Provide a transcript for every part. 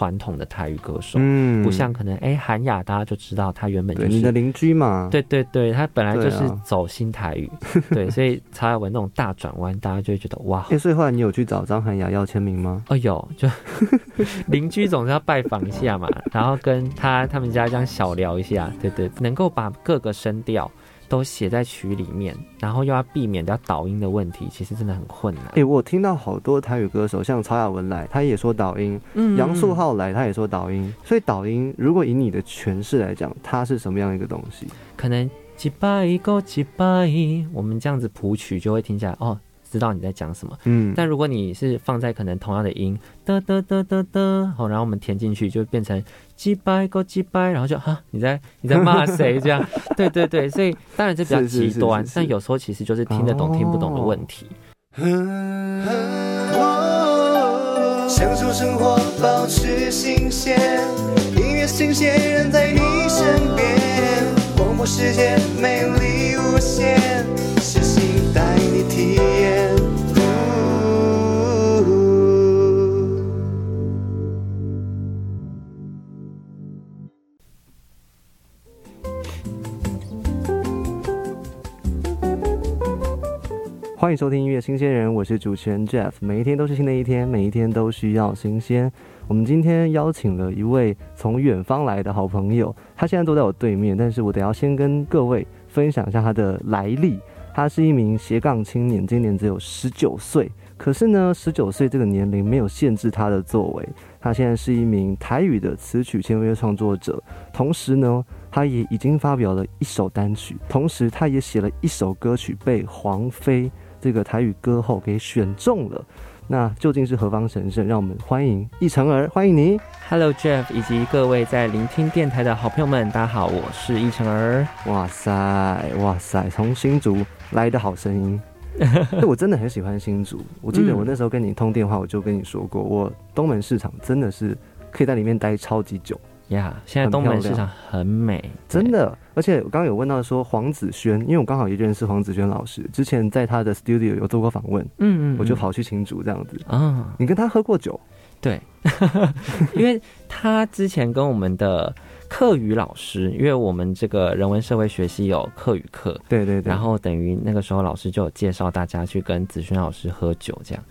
传统的台语歌手，嗯不像可能哎韩雅大家就知道他原本就是你的是。邻居嘛，对对对，他本来就是走新台语，对，所以曹雅文那种大转弯，大家就会觉得哇，哎、所以后来你有去找张涵雅要签名吗？哦有，就 邻居总是要拜访一下嘛，然后跟他他们家这样小聊一下，对对，能够把各个声调都写在曲里面，然后又要避免掉导音的问题，其实真的很困难。哎、我有听到好多台语歌手，像曹雅文来，他也说导音；嗯杨树浩来，他也说导音。所以导音，如果以你的诠释来讲，它是什么样一个东西？可能几百个几百，我们这样子谱曲就会听起来哦，知道你在讲什么。嗯，但如果你是放在可能同样的音，的的的的的，好，然后我们填进去就变成几百个几百，然后就哈，你在你在骂谁这样？对对对，所以当然这比较极端，是是是但有时候其实就是听得懂、哦听不懂的问题。享受生活，保持新鲜，音乐新鲜人在你身边，广播世界魅力无限，是新带你体验。欢迎收听音乐新鲜人，我是主持人 Jeff。每一天都是新的一天，每一天都需要新鲜。我们今天邀请了一位从远方来的好朋友，他现在坐在我对面，但是我得要先跟各位分享一下他的来历。他是一名斜杠青年，今年只有十九岁。可是呢，十九岁这个年龄没有限制他的作为。他现在是一名台语的词曲签约创作者，同时呢，他也已经发表了一首单曲，同时他也写了一首歌曲，被黄飞这个台语歌后给选中了。那究竟是何方神圣？让我们欢迎易成儿，欢迎你。Hello Jeff 以及各位在聆听电台的好朋友们，大家好，我是易成儿。哇塞，哇塞，从新竹来的好声音。对我真的很喜欢新竹。我记得嗯我那时候跟你通电话，我就跟你说过，我东门市场真的是可以在里面待超级久，呀、现在东门市场很美，真的。而且我刚刚有问到说黄子轩，因为我刚好也认识黄子轩老师，之前在他的 studio 有做过访问，嗯嗯，我就跑去新竹这样子。啊。你跟他喝过酒？对，因为他之前跟我们的课语老师，因为我们这个人文社会学系有课语课，对对对。然后等于那个时候老师就有介绍大家去跟子轩老师喝酒，这样，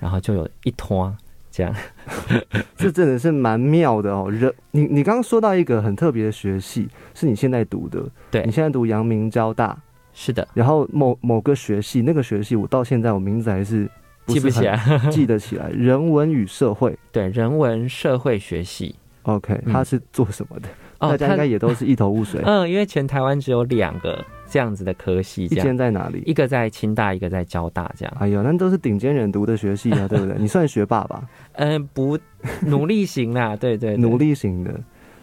然后就有一拖这样，这真的是蛮妙的哦。人，你你刚刚说到一个很特别的学系，是你现在读的，对你现在读阳明交大，是的，然后某某个学系，那个学系我到现在我名字还是记不起来，记得起来，人文与社会。对，人文社会学系，OK，嗯他是做什么的？哦，大家应该也都是一头雾水。嗯，因为全台湾只有两个这样子的科系，一间在哪里？一个在清大，一个在交大，这样。哎呦，那都是顶尖人读的学系啊，对不对？你算学霸吧，嗯，不，努力型啦，对对对努力型的。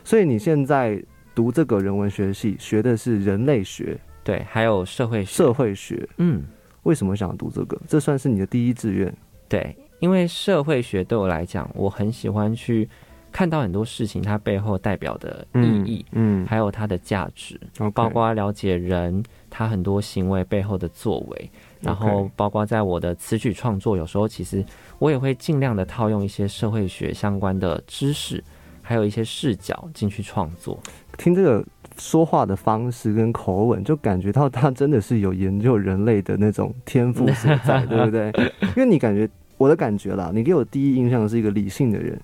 所以你现在读这个人文学系，学的是人类学、对，还有社会学，社会学。嗯，为什么想读这个？这算是你的第一志愿。对，因为社会学对我来讲，我很喜欢去看到很多事情它背后代表的意义，嗯，还有它的价值，OK 包括了解人他很多行为背后的作为，然后包括在我的词曲创作，有时候其实我也会尽量的套用一些社会学相关的知识，还有一些视角进去创作。听这个说话的方式跟口吻，就感觉到他真的是有研究人类的那种天赋所在，对不对？因为你感觉我的感觉啦，你给我第一印象是一个理性的人，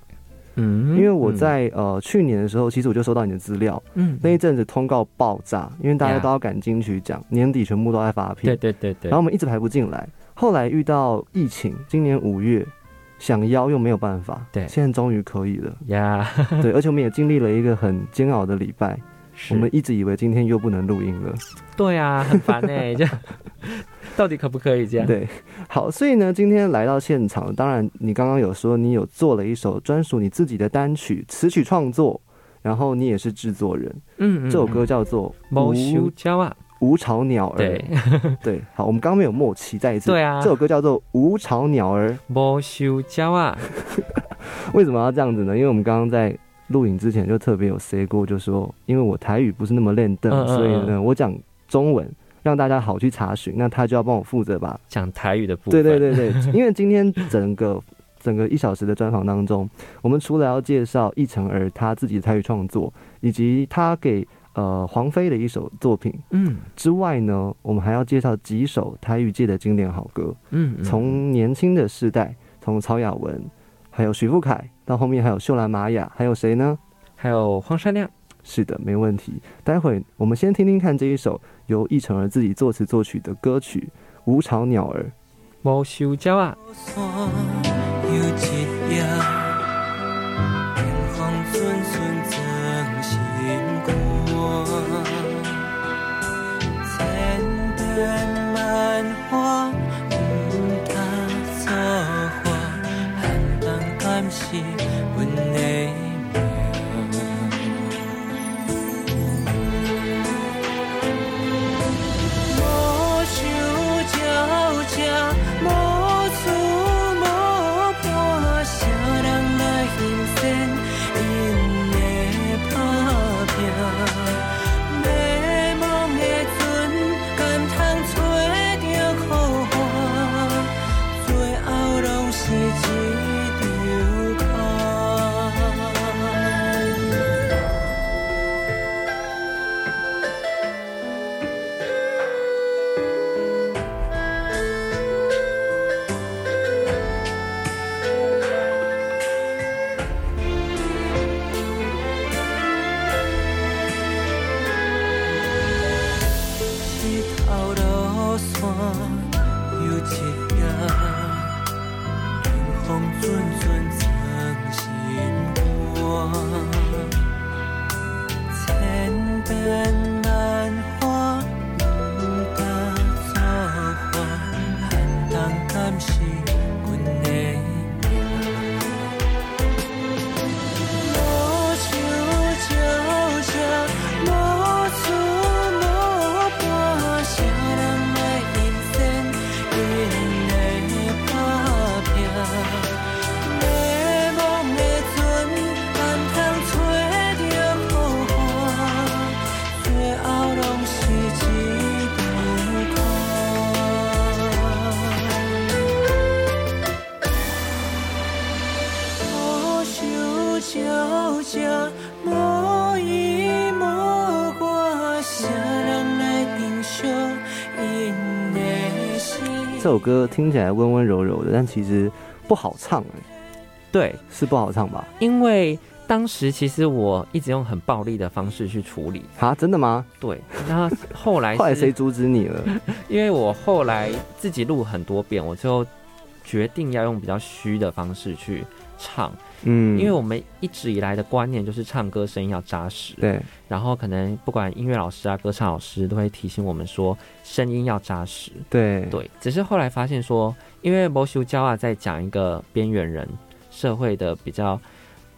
嗯，因为我在呃去年的时候，其实我就收到你的资料，嗯，那一阵子通告爆炸，因为大家都要赶金曲奖，年底全部都在发片，对对对对，然后我们一直排不进来，后来遇到疫情，今年五月。想邀又没有办法，对。现在终于可以了，呀，对，而且我们也经历了一个很煎熬的礼拜，是我们一直以为今天又不能录音了，对啊，很烦哎、这样。到底可不可以这样？对，好，所以呢，今天来到现场，当然你刚刚有说你有做了一首专属你自己的单曲，词曲创作，然后你也是制作人，嗯，嗯，这首歌叫做《毛无修娇啊，无巢鸟儿》。对，对，好，我们刚刚没有默契，再一次。对啊。这首歌叫做《无巢鸟儿》，毛修娇啊，为什么要这样子呢？因为我们刚刚在录影之前就特别有 say 过，就说因为我台语不是那么练的，嗯嗯所以嗯。呢，我讲中文让大家好去查询，那他就要帮我负责吧讲台语的部分，对对对对，因为今天整个整个一小时的专访当中，我们除了要介绍易成儿他自己的台语创作，以及他给呃黄飞的一首作品嗯。之外呢，我们还要介绍几首台语界的经典好歌。嗯，嗯从年轻的世代，从曹雅文，还有徐富凯，到后面还有秀兰玛雅，还有谁呢？还有黄山亮，是的，没问题。待会我们先听听看这一首由易成儿自己作词作曲的歌曲《无巢鸟儿》。无修鸟啊，心鸟只，无依无挂，啥人来定惜因的心？这首歌听起来温温柔柔的，但其实不好唱哎、对，是不好唱吧？因为当时其实我一直用很暴力的方式去处理，啊，真的吗？对，那后来后来是谁阻止你了？因为我后来自己录很多遍，我就决定要用比较虚的方式去唱，嗯，因为我们一直以来的观念就是唱歌声音要扎实，对。然后可能不管音乐老师啊、歌唱老师都会提醒我们说声音要扎实，对。对，只是后来发现说，因为魔修教啊在讲一个边缘人社会的比较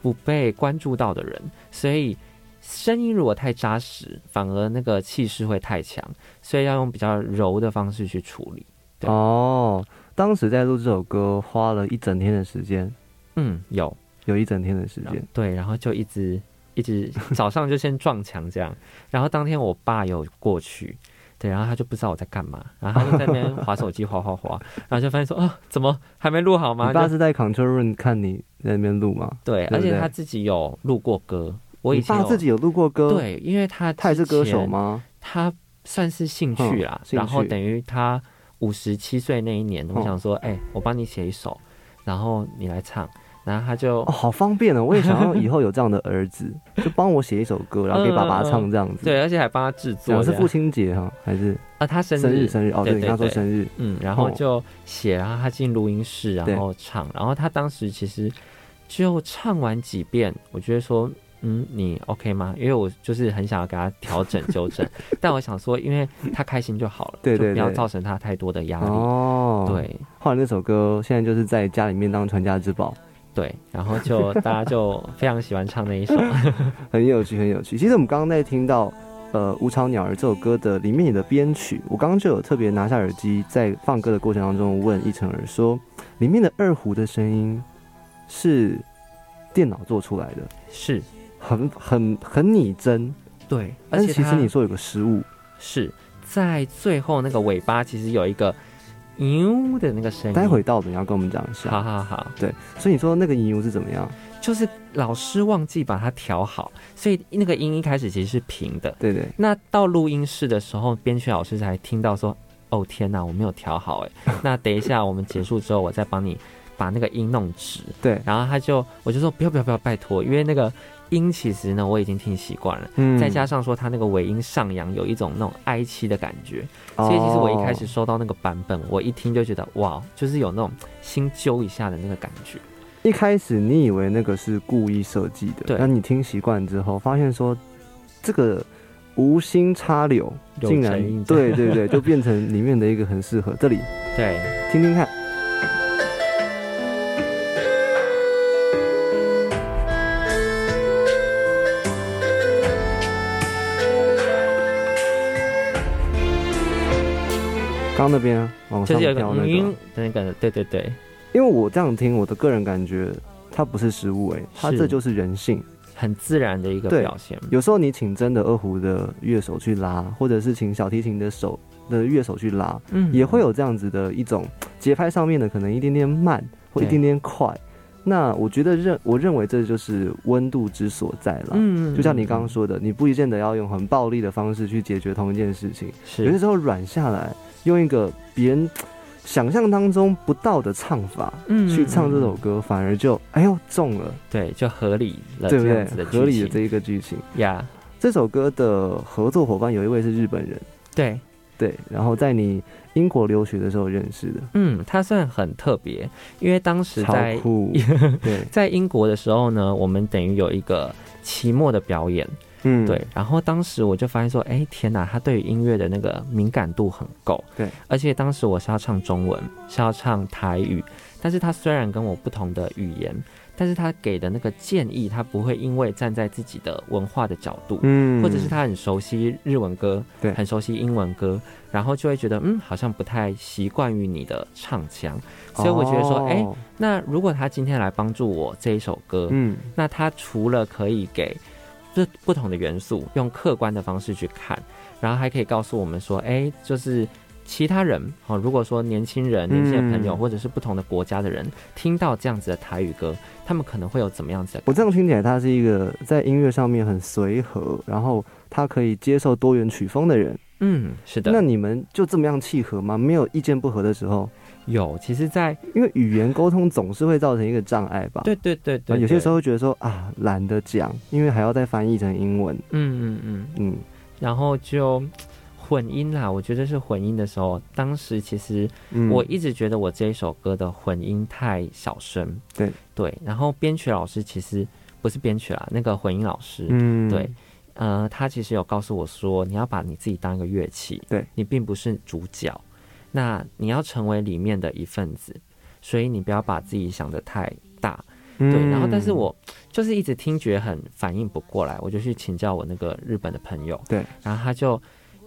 不被关注到的人，所以声音如果太扎实，反而那个气势会太强，所以要用比较柔的方式去处理。对。哦，当时在录这首歌花了一整天的时间，嗯，有有一整天的时间。对，然后就一直一直早上就先撞墙这样，然后当天我爸有过去。对，然后他就不知道我在干嘛，然后他就在那边划手机，划划划，然后就发现说，啊，怎么还没录好吗？就你爸是在 Control Room 看你在那边录吗？对，而且他自己有录过歌。我以前自己有录过歌，，对，因为他他也是歌手？吗？他算是兴趣啦，嗯趣然后等于他五十七岁那一年，我嗯想说，哎、我帮你写一首，然后你来唱，然后他就哦，好方便哦！我也想要以后有这样的儿子，就帮我写一首歌，然后给爸爸唱这样子。对，而且还帮他制作这样。讲的是父亲节哈，还是啊，他生生日？生日哦，对，你对对刚说生日，嗯，然后哦就写，然后他进录音室，然后唱，然后他当时其实就唱完几遍，我觉得说，嗯，你 OK 吗？因为我就是很想要给他调整 纠正，但我想说，因为他开心就好了，对对对就不要造成他太多的压力。哦，。对后来那首歌现在就是在家里面当传家之宝，对，然后就大家就非常喜欢唱那一首，很有趣，很有趣。其实我们刚刚在听到呃《无巢鸟儿》这首歌的里面的编曲，我刚刚就有特别拿下耳机，在放歌的过程当中问一成儿说，里面的二胡的声音是电脑做出来的，是。很很很拟真，对，而且但是其实你说有个失误，是在最后那个尾巴，其实有一个呦的那个声音。待会到的你要跟我们讲一下。好好好，对，所以你说那个音是怎么样？就是老师忘记把它调好，所以那个音一开始其实是平的。对对，那到录音室的时候，编曲老师才听到说：“哦天哪，我没有调好哎。”那等一下我们结束之后，我再帮你把那个音弄直。对，然后他就我就说：“不要不要不要，拜托，因为那个音其实呢我已经听习惯了，嗯再加上说它那个尾音上扬有一种那种哀戚的感觉，所以其实我一开始哦收到那个版本，我一听就觉得哇，就是有那种心揪一下的那个感觉。一开始你以为那个是故意设计的，对那你听习惯之后，发现说这个无心插柳，竟然对 对对，就变成里面的一个很适合。这里对，听听看，刚刚那边往上飘那嗯个，的那个，对对对，因为我这样听，我的个人感觉，它不是失误，哎，它这就是人性。很自然的一个表现。有时候你请真的二胡的乐手去拉，或者是请小提琴的手的乐手去拉，嗯也会有这样子的一种节拍上面的可能一点点慢或一点点快。那我觉得认我认为这就是温度之所在了。嗯就像你刚刚说的，你不一定得要用很暴力的方式去解决同一件事情，有些，时候软下来，用一个别人想象当中不到的唱法嗯去唱这首歌，反而就哎呦中了，对，就合理了，对不对？合理的这一个剧情。呀，这首歌的合作伙伴有一位是日本人，对，对，然后在你英国留学的时候认识的，嗯，他算很特别，因为当时在，对，在英国的时候呢，我们等于有一个期末的表演，嗯，对，然后当时我就发现说，哎，天哪，他对于音乐的那个敏感度很够，对，而且当时我是要唱中文，是要唱台语，但是他虽然跟我不同的语言，但是他给的那个建议，他不会因为站在自己的文化的角度，嗯。或者是他很熟悉日文歌，对。很熟悉英文歌，然后就会觉得，嗯，好像不太习惯于你的唱腔，所以我觉得说，哎、哦那如果他今天来帮助我这一首歌，嗯，那他除了可以给这不同的元素用客观的方式去看，然后还可以告诉我们说，哎，就是其他人哦，如果说年轻人、年轻的朋友，嗯或者是不同的国家的人，听到这样子的台语歌，他们可能会有怎么样子的？我这样听起来，他是一个在音乐上面很随和，然后他可以接受多元曲风的人。嗯，是的，那你们就这么样契合吗？没有意见不合的时候，有，其实在，因为语言沟通总是会造成一个障碍吧？对对对对，啊有些时候，觉得说啊，懒得讲，因为还要再翻译成英文。嗯嗯嗯，嗯，然后就混音啦，我觉得是混音的时候，当时其实嗯。我一直觉得我这一首歌的混音太小声，对。对，然后编曲老师其实不是编曲啦，那个混音老师，嗯。对，呃，他其实有告诉我说，你要把你自己当一个乐器，对。你并不是主角，那你要成为里面的一份子，所以你不要把自己想得太大，对，然后但是我就是一直听觉很反应不过来，我就去请教我那个日本的朋友，对，然后他就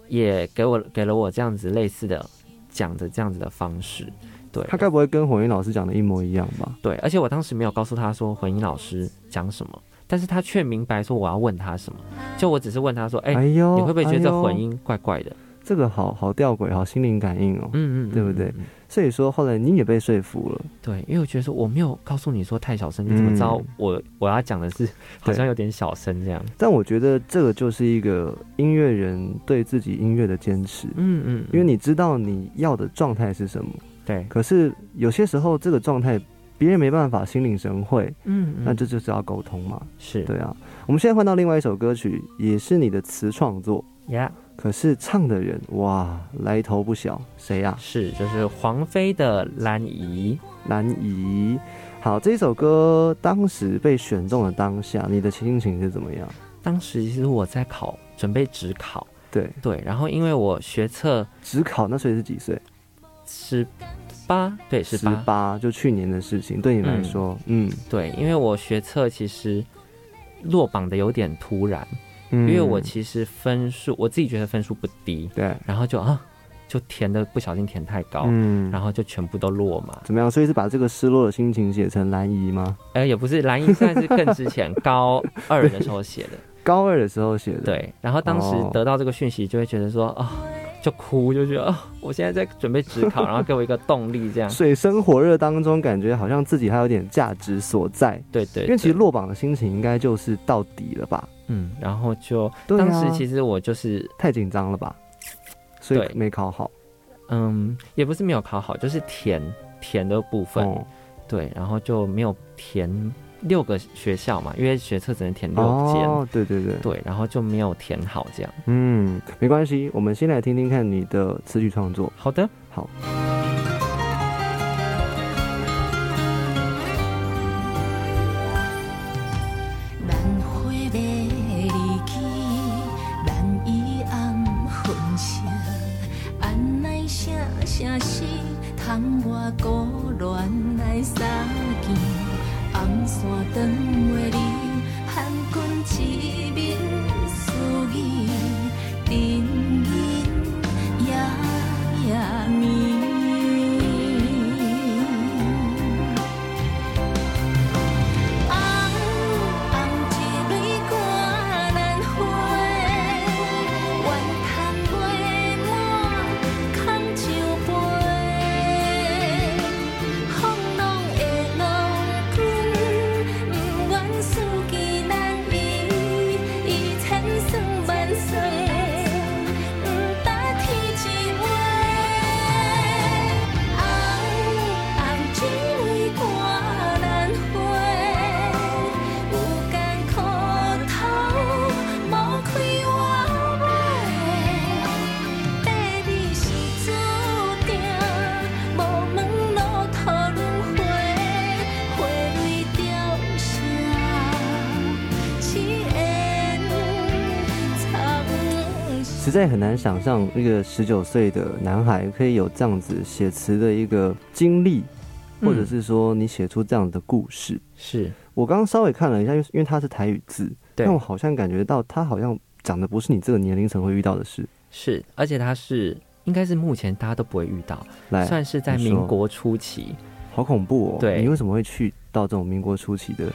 也给我给了我这样子类似的讲的这样子的方式，对，他该不会跟混音老师讲的一模一样吧？对，而且我当时没有告诉他说混音老师讲什么，但是他却明白说我要问他什么，就我只是问他说，哎、哎呦，你会不会觉得这混音怪怪的？这个好好吊诡，好心灵感应哦。嗯嗯，对不对所以说后来你也被说服了，对，因为我觉得说我没有告诉你说太小声，你怎么知道嗯。我我要讲的是好像有点小声这样？但我觉得这个就是一个音乐人对自己音乐的坚持，嗯嗯，因为你知道你要的状态是什么，对，可是有些时候这个状态别人没办法心领神会，嗯嗯，那这就是要沟通嘛。是。对啊，我们现在换到另外一首歌曲，也是你的词创作，呀可是唱的人哇来头不小，谁呀、是就是黄飞的《蓝姨。蓝怡。好，这首歌当时被选中的当下，你的心情是怎么样？》。当时其实我在考，准备职考，对，对，然后因为我学测只考那时候是几岁？十八，对，十十八，八，就去年的事情，对你来说，嗯。对，因为我学测其实落榜的有点突然，嗯因为我其实分数我自己觉得分数不低，对，然后就啊就填的不小心填太高，嗯，然后就全部都落嘛。怎么样？所以是把这个失落的心情写成蓝姨吗？哎、也不是蓝姨算是更之前高二的时候写的，高二的时候写的，，对。然后当时哦得到这个讯息，就会觉得说啊、就哭，就觉得哦、我现在在准备职考，然后给我一个动力，这样。水深火热当中，感觉好像自己还有点价值所在。对对因为其实落榜的心情应该就是到底了吧？嗯，然后就、当时其实我就是太紧张了吧？所以没考好。嗯，也不是没有考好，就是填填的部分，哦对，然后就没有填六个学校嘛，因为学测只能填六间。哦，对对对，对，然后就没有填好这样。嗯，没关系，我们先来听听看你的词曲创作。好的，好，难想象一个十九岁的男孩可以有这样子写词的一个经历，或者嗯是说你写出这样的故事。是我刚刚稍微看了一下，因为因为它是台语字，对但我好像感觉到他好像讲的不是你这个年龄层会遇到的事。是，而且他是应该是目前大家都不会遇到，来，算是在民国初期，好恐怖哦！对你为什么会去到这种民国初期的？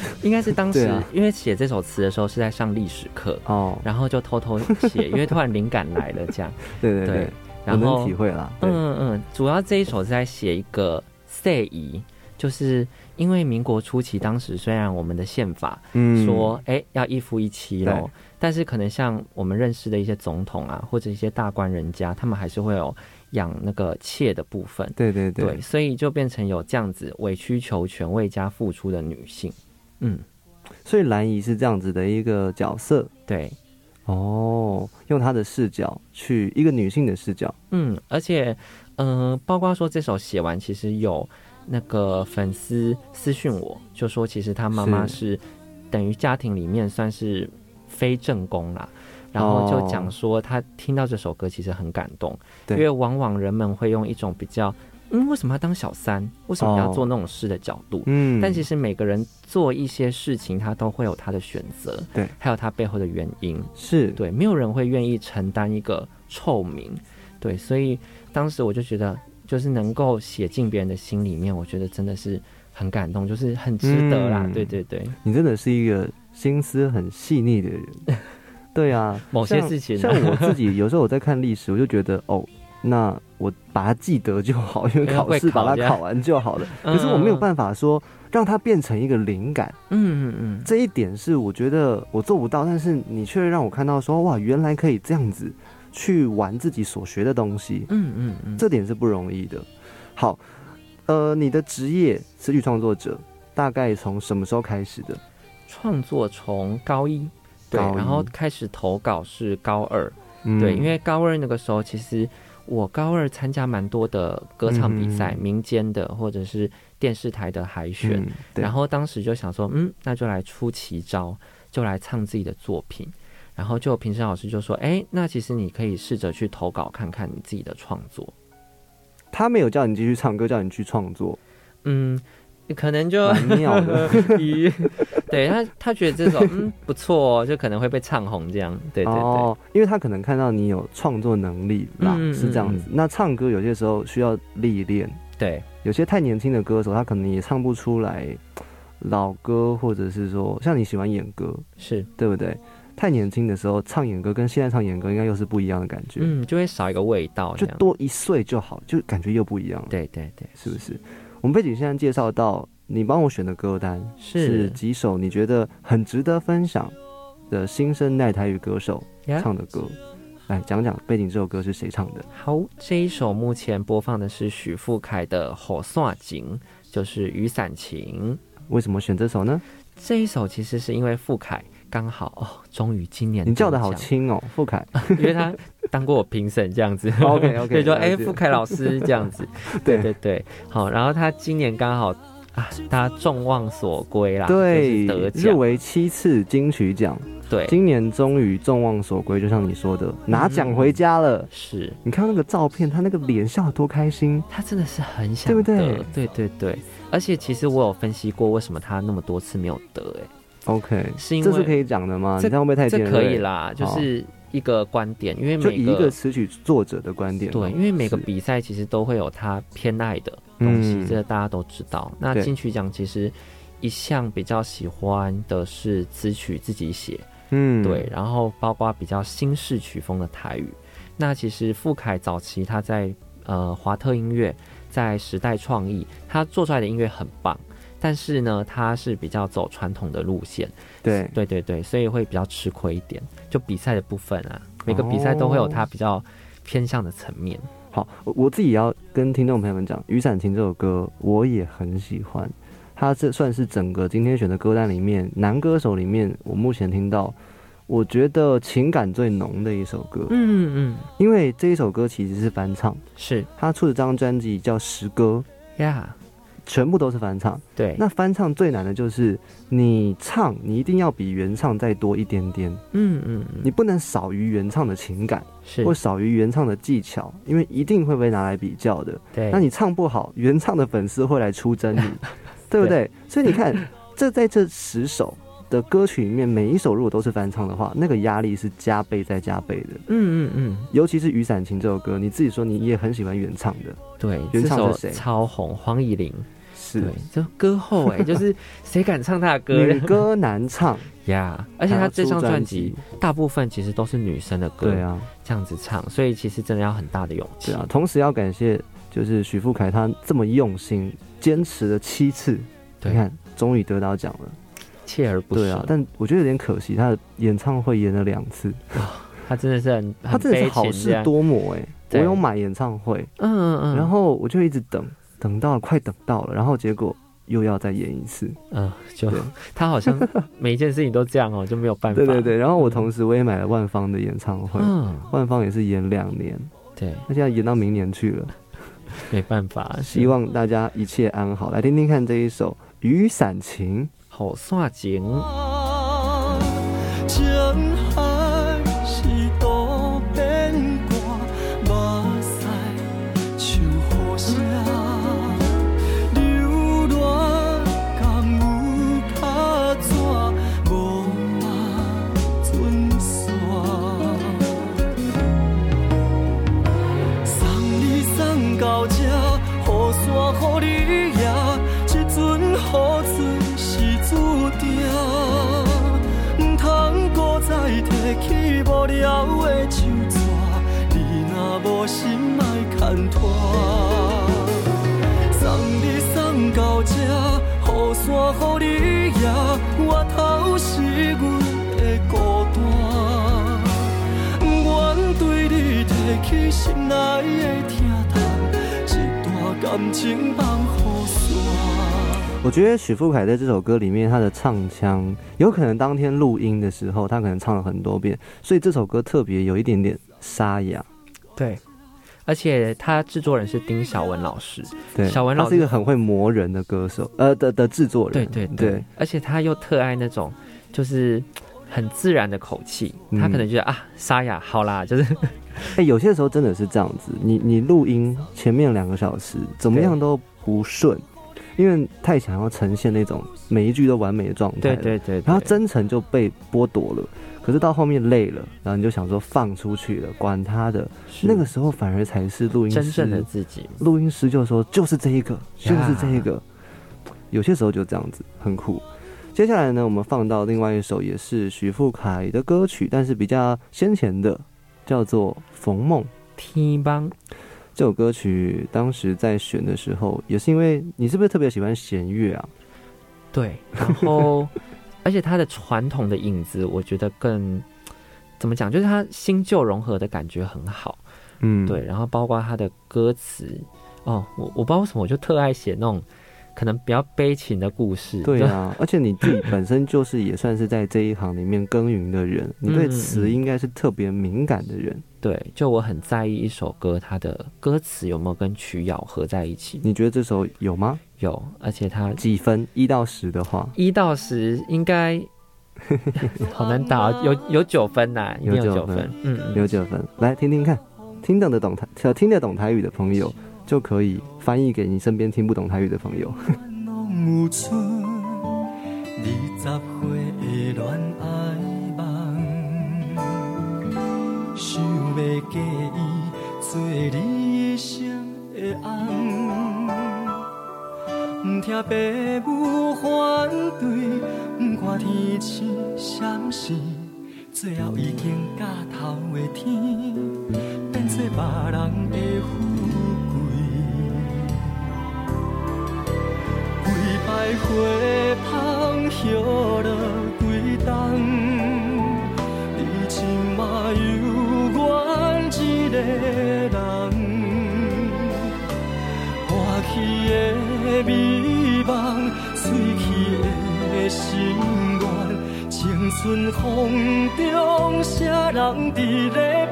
应该是当时、啊因为写这首词的时候是在上历史课，哦，然后就偷偷写，因为突然灵感来了这样。对对对对，我能然后体会啦。对，嗯嗯，主要这一首是在写一个赛仪，就是因为民国初期，当时虽然我们的宪法嗯说，哎、要一夫一妻对喽，但是可能像我们认识的一些总统啊，或者一些大官人家，他们还是会有养那个妾的部分。对对对对，所以就变成有这样子委曲求全、为家付出的女性。嗯，所以兰姨是这样子的一个角色。对，哦，用她的视角去一个女性的视角，嗯，而且，嗯、包括说这首写完，其实有那个粉丝私讯我，就说其实他妈妈是等于家庭里面算是非正宫啦。然后就讲说，他听到这首歌其实很感动，对。因为往往人们会用一种比较，嗯，为什么要当小三？为什么要哦。做那种事的角度？嗯。但其实每个人做一些事情，他都会有他的选择，对，还有他背后的原因，是。对，没有人会愿意承担一个臭名，对，所以当时我就觉得，就是能够写进别人的心里面，我觉得真的是很感动，就是很值得啦，嗯。对对对，你真的是一个心思很细腻的人。对啊，某些事情啊。像我自己有时候我在看历史，我就觉得哦，那我把它记得就好，因为考试把它考完就好了。嗯可是我没有办法说让它变成一个灵感，嗯嗯嗯，这一点是我觉得我做不到，但是你却让我看到说哇，原来可以这样子去玩自己所学的东西，嗯嗯嗯，这点是不容易的。好，呃，你的职业词曲创作者大概从什么时候开始的？创作从高一。对，然后开始投稿是高二，嗯对，因为高二那个时候，其实我高二参加蛮多的歌唱比赛，嗯民间的或者是电视台的海选，嗯然后当时就想说，嗯，那就来出奇招，就来唱自己的作品。然后就评审老师就说，哎，那其实你可以试着去投稿看看你自己的创作。他没有叫你继续唱歌，叫你去创作，嗯，可能就蛮妙 对他他觉得这首嗯不错哦，就可能会被唱红这样。对对对，哦，因为他可能看到你有创作能力啦，嗯是这样子。嗯那唱歌有些时候需要历练，对有些太年轻的歌手，他可能也唱不出来老歌，或者是说像你喜欢演歌，是，对不对？太年轻的时候唱演歌跟现在唱演歌应该又是不一样的感觉，嗯，就会少一个味道，就。多一岁就好，就感觉又不一样了，对对对，是不是？我们背景现在介绍到你帮我选的歌单是是几首你觉得很值得分享的新生代台语歌手唱的歌，来讲讲背景这首歌是谁唱的？好，这一首目前播放的是许富凯的《火刷景》，就是雨伞情。为什么选这首呢？这一首其实是因为富凯刚好哦，终于今年你叫的好轻哦，傅凯。因为他当过我评审这样子。OK，OK，所以说哎，傅凯老师这样子，对。对对，好，然后他今年刚好啊，他众望所归啦，对，就是得奖，入围七次金曲奖，对，今年终于众望所归，就像你说的，拿奖回家了。是。你看那个照片，他那个脸笑得多开心。他真的是很想对不对？对对对，而且其实我有分析过为什么他那么多次没有得，哎，OK，是因为这是可以讲的吗？这这样会不会太这尖锐可以啦，就是一个观点，因为每就以一个词曲作者的观点。对，因为每个比赛其实都会有他偏爱的东西，嗯这个大家都知道。那金曲奖其实一向比较喜欢的是词曲自己写，嗯对，然后包括比较新式曲风的台语。那其实傅凯早期他在呃华特音乐，在时代创意，他做出来的音乐很棒。但是呢，他是比较走传统的路线，对对对对，所以会比较吃亏一点。就比赛的部分啊，每个比赛都会有它比较偏向的层面。好，我我自己也要跟听众朋友们讲，《雨伞情》这首歌我也很喜欢，它这算是整个今天选的歌单里面男歌手里面，我目前听到我觉得情感最浓的一首歌。嗯嗯，因为这一首歌其实是翻唱，是他出的这张专辑叫《十歌》，呀全部都是翻唱。对，那翻唱最难的就是你唱，你一定要比原唱再多一点点，嗯嗯嗯，你不能少于原唱的情感，是。或少于原唱的技巧，因为一定会被拿来比较的。对，那你唱不好，原唱的粉丝会来出征你，对不对？所以你看，这在这十首的歌曲里面，每一首如果都是翻唱的话，那个压力是加倍再加倍的。嗯嗯嗯，尤其是《雨伞情》这首歌，你自己说你也很喜欢原唱的，对，原唱是谁？超红，黄以玲，是。对，就歌后哎，就是谁敢唱他的歌？女歌男唱，呀？而且他这张专辑辑，大部分其实都是女生的歌，对，啊，这样子唱，所以其实真的要很大的勇气。对啊。同时要感谢就是许富凯，他这么用心，坚持了七次，你看终于得到奖了。锲而不舍，对啊，但我觉得有点可惜，他的演唱会演了两次，他真的是很他真的是好事多磨哎、我有买演唱会，嗯嗯嗯，然后我就一直等，等到快等到了，然后结果又要再演一次。嗯，就 他好像每一件事情都这样哦，就没有办法，对对对，然后我同时我也买了万芳的演唱会，嗯，万芳也是演两年，对，那现在演到明年去了。没办法，希望大家一切安好。来听听看这一首《雨伞情》。好煞情。情我头是阮的孤单。愿对你提起心内的疼痛，一段感情放雨伞。我觉得许富凯在这首歌里面，他的唱腔有可能当天录音的时候，他可能唱了很多遍，所以这首歌特别有一点点沙哑。对，而且他制作人是丁小文老师，对，小文老师是一个很会磨人的歌手，呃的的制作对人。对。对，而且他又特爱那种就是很自然的口气，嗯。他可能觉得、啊沙哑好啦，就是哎、有些时候真的是这样子，你你录音前面两个小时怎么样都不顺，因为太想要呈现那种每一句都完美的状态了，对对对，然后真诚就被剥夺了。可是到后面累了，然后你就想说放出去了，管他的。那个时候反而才是录音师真正的自己，录音师就说就是这一个，就是这一个。有些时候就这样子，很酷。接下来呢，我们放到另外一首也是许富凯的歌曲，但是比较先前的，叫做《冯梦》。天帮这首歌曲当时在选的时候，也是因为你是不是特别喜欢弦乐啊？对，然后而且它的传统的影子，我觉得更怎么讲，就是它新旧融合的感觉很好。嗯，对，然后包括它的歌词，哦，我我不知道为什么我就特爱写那种可能比较悲情的故事。对啊，而且你自己本身就是也算是在这一行里面耕耘的人，你对嗯词应该是特别敏感的人。对，就我很在意一首歌它的歌词有没有跟曲咬合在一起。你觉得这首有吗？有，而且它几分？一到十的话，一到十应该 好难打哦，有有九分呐、有九分有九分。嗯嗯，有九分。来听听看，听得懂台呃听得懂台语的朋友就可以翻译给你身边听不懂台语的朋友。拢有剩二十岁的恋爱梦，想要嫁伊做你一生的翁。毋听父母反对，毋看天星闪烁，最后已经到头的天，变做别人的富贵。几摆花香飘落归冬，心愿，青春风中谁人伫咧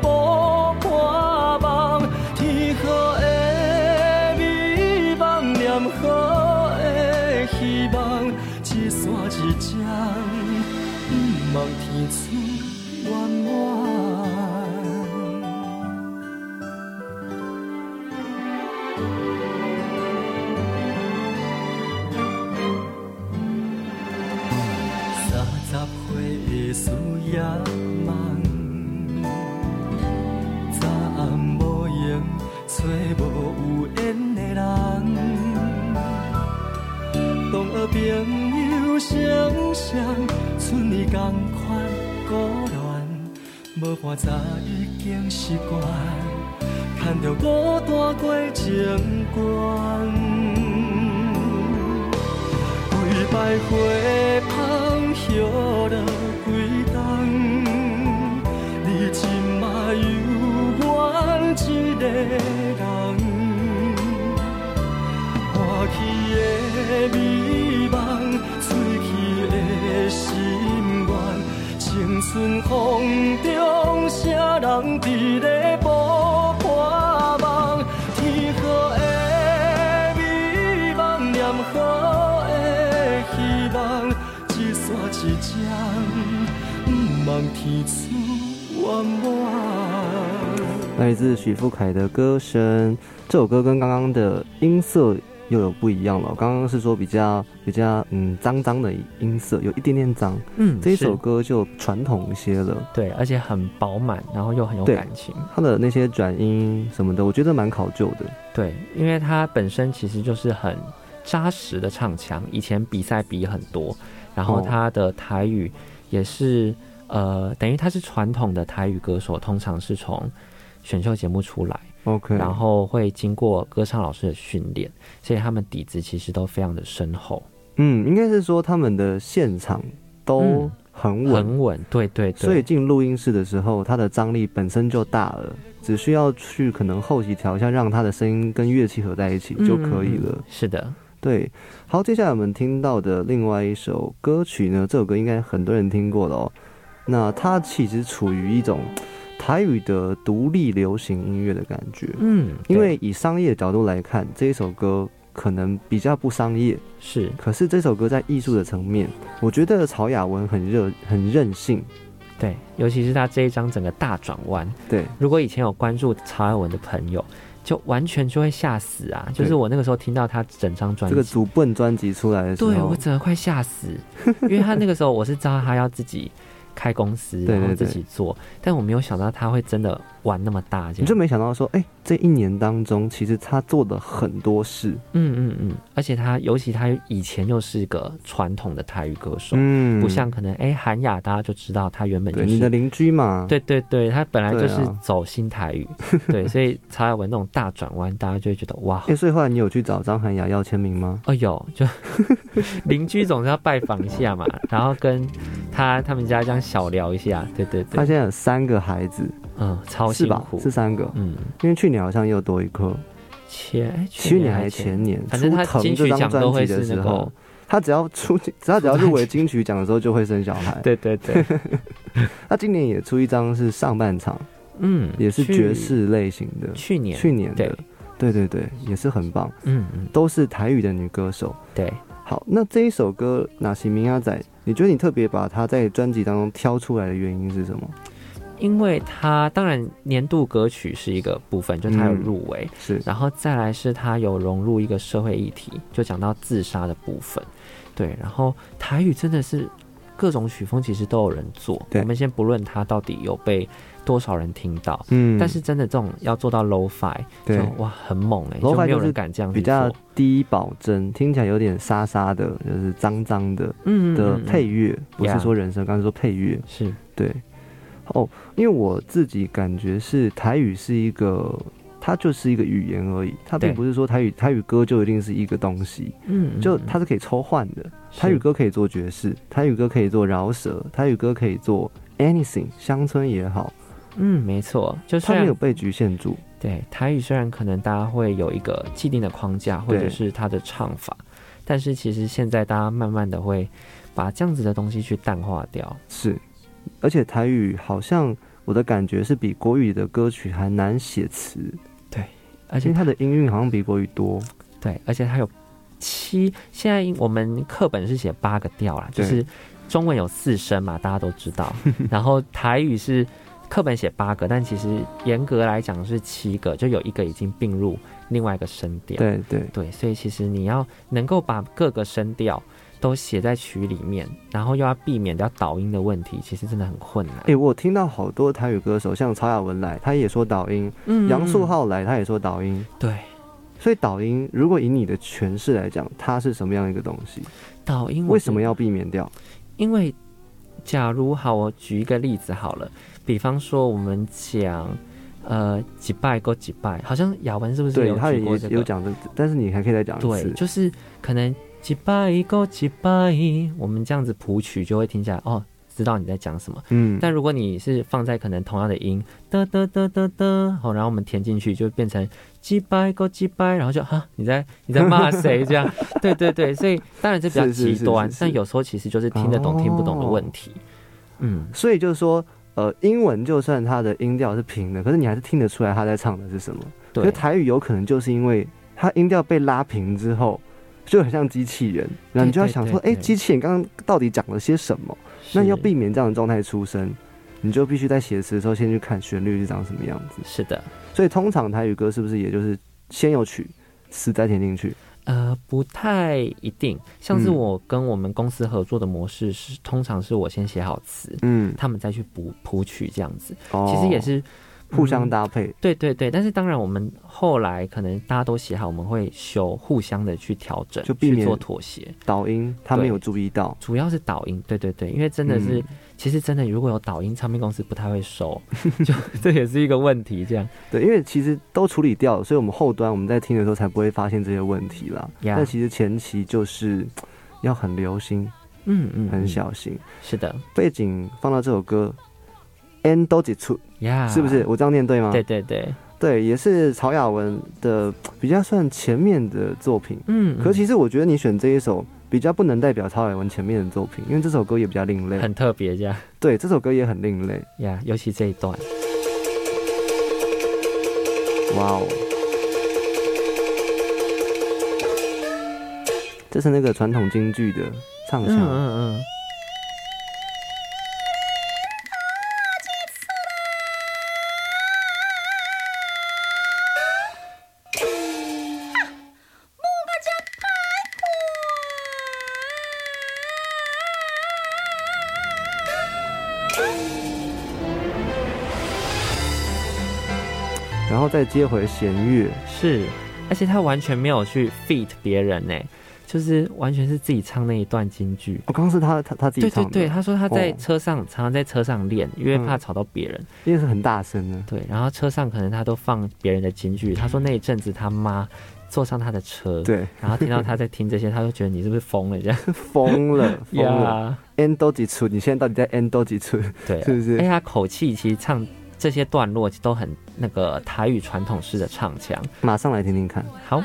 朋友双双，剩你同款孤恋，无伴早已经习惯，牵着孤单过情关。几摆花香叶落归冬，你即嘛有阮一个人，欢喜的美春风中谁人伫咧捕破梦？天好的美梦，念好的希望，一线一针，毋望天出圆满。来自许富凯的歌声，这首歌跟刚刚的音色又有不一样了。刚刚是说比较比较嗯脏脏的音色，有一点点脏。嗯，这一首歌就传统一些了，对，而且很饱满，然后又很有感情。它的那些转音什么的，我觉得蛮考究的。对，因为它本身其实就是很扎实的唱腔，以前比赛比很多，然后哦他的台语也是、呃，等于他是传统的台语歌手，通常是从选秀节目出来，OK，然后会经过歌唱老师的训练，所以他们底子其实都非常的深厚，嗯，应该是说他们的现场都嗯很稳，很稳。对对对，所以进录音室的时候，他的张力本身就大了，只需要去可能后期调一下，让他的声音跟乐器合在一起就可以了。嗯是的，对，好，接下来我们听到的另外一首歌曲呢，这首歌应该很多人听过了哦。那它其实处于一种台语的独立流行音乐的感觉，嗯，因对。为以商业角度来看，这一首歌可能比较不商业，是。可是这首歌在艺术的层面，我觉得曹雅文很热很任性，对，尤其是他这一张整个大转弯，对，如果以前有关注曹雅文的朋友，就完全就会吓死啊！就是我那个时候听到他整张专辑，这个主笨专辑出来的时候，对我整个快吓死，因为他那个时候我是知道他要自己开公司，然后自己做，但我没有想到他会真的玩那么大，这样。你就没想到说，哎、这一年当中，其实他做的很多事。嗯嗯嗯，而且他尤其他以前又是个传统的台语歌手，嗯。不像可能哎韩雅大家就知道他原本就是你的邻居嘛，对对对，他本来就是走新台语，对，所以曹雅文那种大转弯，大家就会觉得哇，哎、所以后来你有去找张涵雅要签名吗？哦有就 邻居总是要拜访一下嘛，然后跟他他们家这样小聊一下，对对对，他现在有三个孩子，嗯超是吧？辛苦，是三个，嗯。因为去年好像又多一颗，前哎去年还还是前年，反正他出藤金曲这张专奖都会辑的是那个时候，他只要出，只要只要入围金曲奖的时候就会生小孩。对对对，他今年也出一张是上半场，嗯，也是爵士类型的，去年。去年的。对，对对对，也是很棒，嗯嗯。都是台语的女歌手。对，好，那这一首歌《哪西明阿仔》，你觉得你特别把它在专辑当中挑出来的原因是什么？因为他当然年度歌曲是一个部分，就他有嗯入围，是。然后再来是他有融入一个社会议题，就讲到自杀的部分，对，然后台语真的是各种曲风其实都有人做，对。我们先不论它到底有被多少人听到，嗯。但是真的这种要做到 low fi，对。就哇很猛哎、没有就是人敢这样比较低保真，听起来有点沙沙的，就是脏脏的嗯的配乐，不是说人声，刚才说配乐，是。对。哦，因为我自己感觉是台语是一个，它就是一个语言而已，它并不是说台语台语歌就一定是一个东西，嗯嗯就嗯它是可以抽换的。台语歌可以做爵士，台语歌可以做饶舌，台语歌可以做 anything，乡村也好，嗯没错，就是它没有被局限住。对台语虽然可能大家会有一个既定的框架，或者是它的唱法，但是其实现在大家慢慢的会把这样子的东西去淡化掉。是，而且台语好像我的感觉是比国语的歌曲还难写词，对而且它的音韵好像比国语多。对，而且它有七，现在我们课本是写八个调啦，就是中文有四声嘛，大家都知道，然后台语是课本写八个，但其实严格来讲是七个，就有一个已经并入另外一个声调。对对，对，所以其实你要能够把各个声调都写在曲里面，然后又要避免掉导音的问题，其实真的很困难。哎、我听到好多台语歌手，像曹雅文来，他也说导音；嗯杨树浩来，他也说导音。对所以导音，如果以你的诠释来讲，它是什么样一个东西？导音，为什么？要避免掉？因为假如好，我举一个例子好了，比方说我们讲呃几拜过几拜，好像雅文是不是对，有他也举过这个？有讲这，但是你还可以再讲一对，次。就是可能几拜够几拜，我们这样子谱曲就会听起来哦，知道你在讲什么。嗯，但如果你是放在可能同样的音，哒哒哒哒哒，好，然后我们填进去就变成击败够几拜，然后就哈你在你在骂谁这样？对对对，所以当然这比较极端，是是是但有时候其实就是听得懂、哦听不懂的问题。嗯，所以就是说，呃，英文就算它的音调是平的，可是你还是听得出来他在唱的是什么。对，台语有可能就是因为它音调被拉平之后，就很像机器人，然后你就要想说，哎、对对对。机器人刚刚到底讲了些什么？那要避免这样的状态出生，你就必须在写词的时候先去看旋律是长什么样子。是的，所以通常台语歌是不是也就是先有曲，词再填进去？呃，不太一定，像是嗯。我跟我们公司合作的模式是，通常是我先写好词，嗯，他们再去补谱曲这样子，哦。其实也是互相嗯搭配。对对对，但是当然，我们后来可能大家都写好，我们会修互相的去调整，就避免做妥协。导音他没有注意到，主要是导音，对对对，因为真的是，嗯其实真的如果有导音，唱片公司不太会收，就这也是一个问题。这样，对，因为其实都处理掉了，所以我们后端我们在听的时候才不会发现这些问题啦。呀但其实前期就是要很留心、嗯嗯，很嗯，小心。是的背景放到这首歌，N 都几处，呀，是不是？？我这样念对吗？对对对，对，也是曹雅文的 比较算前面的作品。嗯，可其实我觉得你选这一首比较不能代表曹雅文前面的作品，因为这首歌也比较另类。很特别这样对，这首歌也很另类。呀，尤其这一段，哇哦！这是那个传统京剧的唱嗯腔。嗯嗯，然再接回弦乐，是，而且他完全没有去 feat 别人呢，就是完全是自己唱那一段京剧。我、刚刚是他他他自己唱的，对对对，他说他在哦车上、常常在车上练，因为怕嗯吵到别人。因为是很大声的，对，然后车上可能他都放别人的京剧。他说那一阵子他妈坐上他的车，，对，然后听到他在听这些，他就觉得你是不是疯了这样？疯了疯了呀，，N 都几寸？你现在到底在 N 多几寸？对，是不是而且他口气其实唱这些段落都很那个台语传统式的唱腔。马上来听听看。好，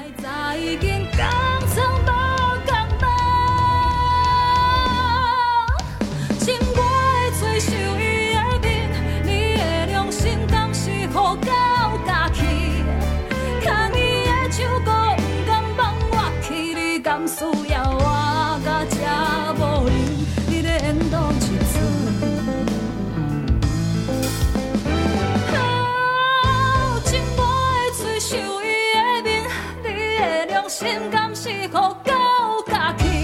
心甘是予狗家去？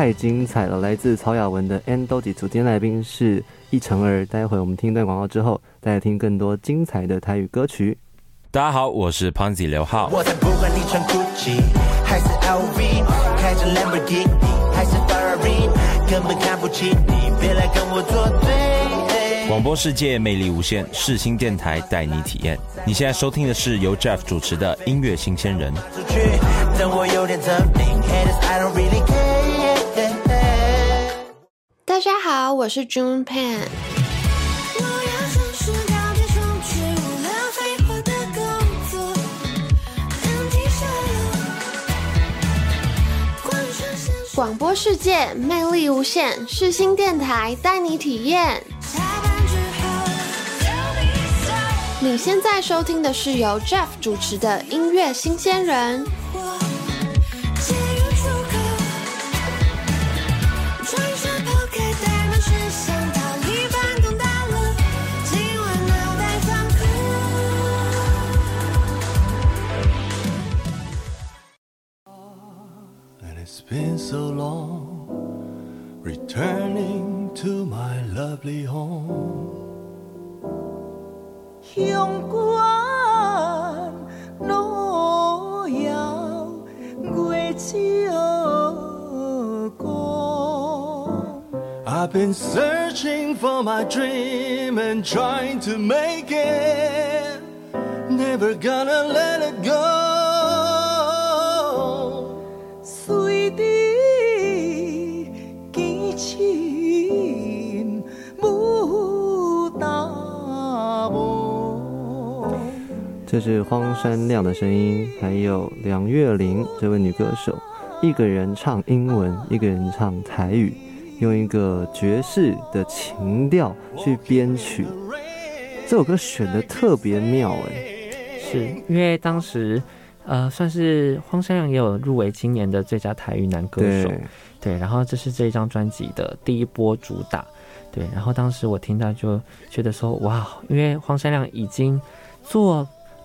太精彩了！来自曹雅文的 N 都几组，今天来宾是一成儿。待会我们听一段广告之后，再来听更多精彩的台语歌曲。大家好，我是 Ponzi 刘浩。我才不管你穿 Gucci 还是 LV，开着 Lamborghini 还是 Ferrari，根本看不起你，别来跟我作对。广播世界魅力无限，世新电台带你体验。你现在收听的是由 Jeff 主持的音乐新鲜人。出去，等我有点证明，Haters I don't really care。大家好，我是 June Pan。广播世界魅力无限，世新电台带你体验。你现在收听的是由 Jeff 主持的音乐新鲜人。been so long returning to my lovely home. I've been searching for my dream and trying to make it. Never gonna let it go. 这是荒山亮的声音，还有梁月玲这位女歌手，一个人唱英文，一个人唱台语，用一个爵士的情调去编曲。这首歌选的特别妙哎，是因为当时呃算是荒山亮也有入围今年的最佳台语男歌手，对，对，然后这是这一张专辑的第一波主打，对，然后当时我听到就觉得说，哇，因为荒山亮已经做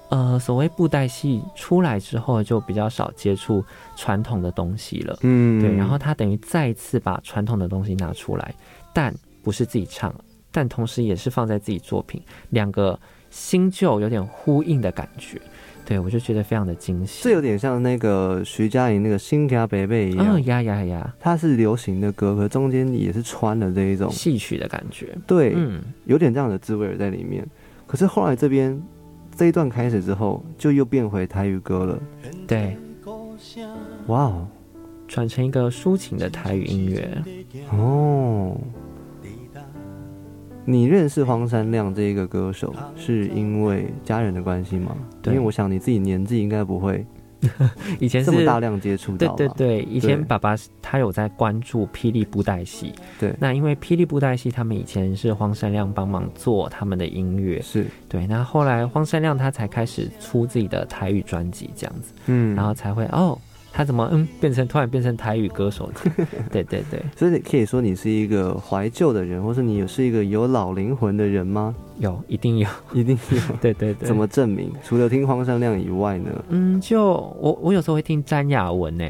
呃所谓布袋戏出来之后，就比较少接触传统的东西了，嗯。对，然后他等于再一次把传统的东西拿出来，但不是自己唱，但同时也是放在自己作品，两个新旧有点呼应的感觉，对我就觉得非常的惊喜。这有点像那个徐佳莹那个《新家北。北》一样，嗯呀呀呀，它是流行的歌，可中间也是穿了这一种，戏曲的感觉，对，嗯，有点这样的滋味儿在里面。可是后来这边这一段开始之后，就又变回台语歌了。对，哇哦，转成一个抒情的台语音乐。哦，你认识荒山亮这一个歌手，是因为家人的关系吗？因为我想你自己年纪应该不会 以前是这么大量接触对到，对对，以前爸爸他有在关注霹雳布袋戏，对。那因为霹雳布袋戏他们以前是荒山亮帮忙做他们的音乐，是，对，那后来荒山亮他才开始出自己的台语专辑这样子，嗯，然后才会哦，他怎么嗯变成突然变成台语歌手这样？对对对，所以你可以说你是一个怀旧的人，或是你也是一个有老灵魂的人吗？有一定有，一定有。对对对。怎么证明？除了听荒山亮以外呢？嗯，就我我有时候会听詹雅文呢，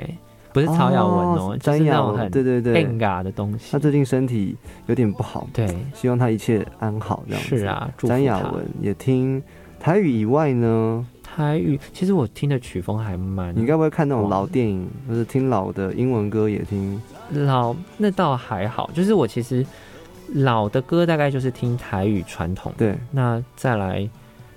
不是曹雅文哦，就是詹雅文，对对对，enga 的东西他。最近身体有点不好，对，希望他一切安好。这样子是啊，詹雅文也听台语以外呢，台语，其实我听的曲风还蛮你该不会看那种老电影，或者听老的英文歌也听？老，那倒还好，就是我其实老的歌大概就是听台语传统，对，那再来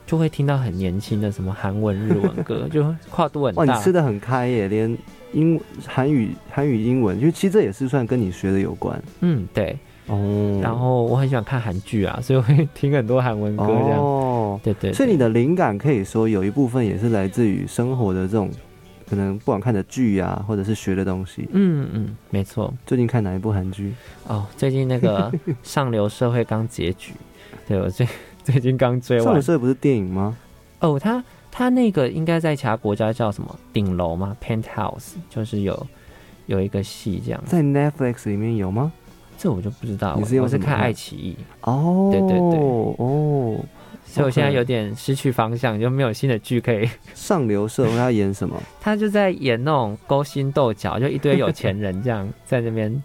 就会听到很年轻的什么韩文、日文歌，就跨度很哇，你大。吃的很开耶，连英韩语、韩语、英文，就其实这也是算跟你学的有关嗯，对。哦。然后我很喜欢看韩剧啊，所以我会听很多韩文歌这样。哦，对对对所以你的灵感可以说有一部分也是来自于生活的这种，可能不管看的剧啊，或者是学的东西。嗯嗯，没错。最近看哪一部韩剧？哦，最近那个 上流社会刚结局，对我最 最近刚追完上流。社会不是电影吗？哦，他他那个应该在其他国家叫什么顶楼吗？Penthouse，就是有有一个戏这样。在 Netflix 里面有吗？这我就不知道，你是用我是看爱奇艺，哦，对对对哦，所以我现在有点失去方向，就没有新的剧可以。上流社会他演什么？他就在演那种勾心斗角，就一堆有钱人这样在那边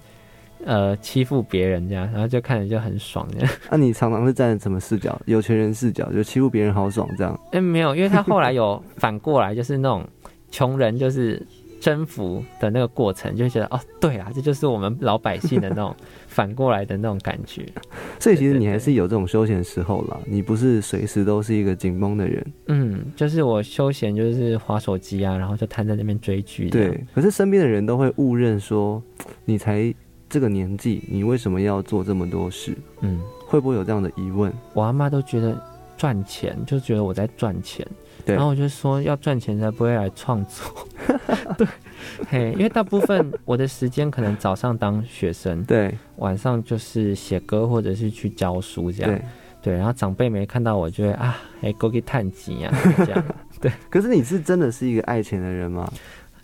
呃欺负别人这样，然后就看着就很爽这样。那、你常常是站在什么视角？有钱人视角，就欺负别人好爽这样。哎，没有，因为他后来有反过来，就是那种穷人就是征服的那个过程，就会觉得哦，对啊，这就是我们老百姓的那种反过来的那种感觉。所以其实你还是有这种休闲时候啦，你不是随时都是一个紧绷的人。嗯，就是我休闲就是划手机啊，然后就瘫在那边追剧。对，，可是身边的人都会误认说，你才这个年纪，你为什么要做这么多事？嗯，会不会有这样的疑问？我阿妈都觉得赚钱，就觉得我在赚钱。对然后我就说要赚钱才不会来创作。对，嘿，因为大部分我的时间可能早上当学生，对晚上就是写歌或者是去教书这样。对，对，然后长辈没看到我就会啊，哎，go 去探钱呀，这样 对可是你是真的是一个爱钱的人吗？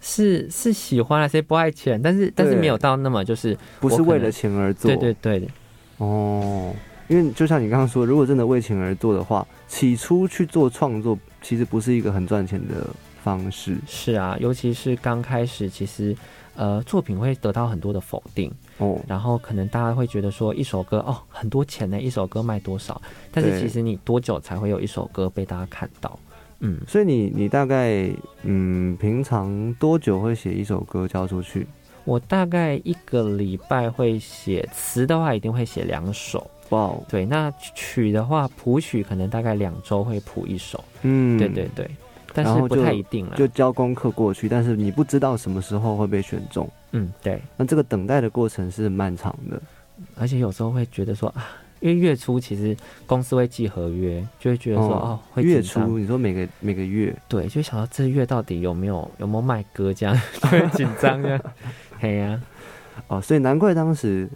是是喜欢啊，谁不爱钱？但是但是没有到那么就是，不是为了钱而做？对对对，哦，因为就像你刚刚说，如果真的为钱而做的话，起初去做创作，其实不是一个很赚钱的方式。是啊，尤其是刚开始，其实呃作品会得到很多的否定，哦，然后可能大家会觉得说一首歌哦很多钱呢，一首歌卖多少？但是其实你多久才会有一首歌被大家看到？嗯，所以你你大概嗯，平常多久会写一首歌交出去？我大概一个礼拜会写词的话，一定会写两首。哇哦，对，那曲的话，谱曲可能大概两周会谱一首。嗯，对对对，但是不太一定了。就交功课过去，但是你不知道什么时候会被选中，嗯，对，那这个等待的过程是漫长的。而且有时候会觉得说啊，因为月初其实公司会寄合约，就会觉得说哦会月初，你说每个每个月，对，就想到这月到底有没有有没有卖歌这样，就会紧张这样。嘿呀、哦，所以难怪当时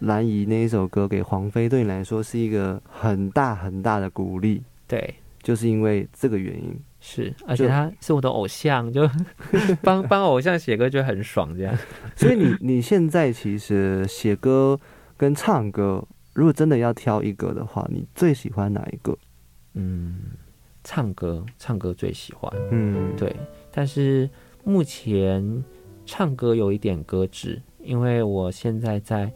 蓝姨那一首歌给黄飞对你来说是一个很大很大的鼓励，对，就是因为这个原因。是，而且他是我的偶像，就帮帮偶像写歌就很爽这样。所以你你现在其实写歌跟唱歌，如果真的要挑一个的话，你最喜欢哪一个？嗯，唱歌唱歌最喜欢，嗯，对，但是目前唱歌有一点搁置，因为我现在在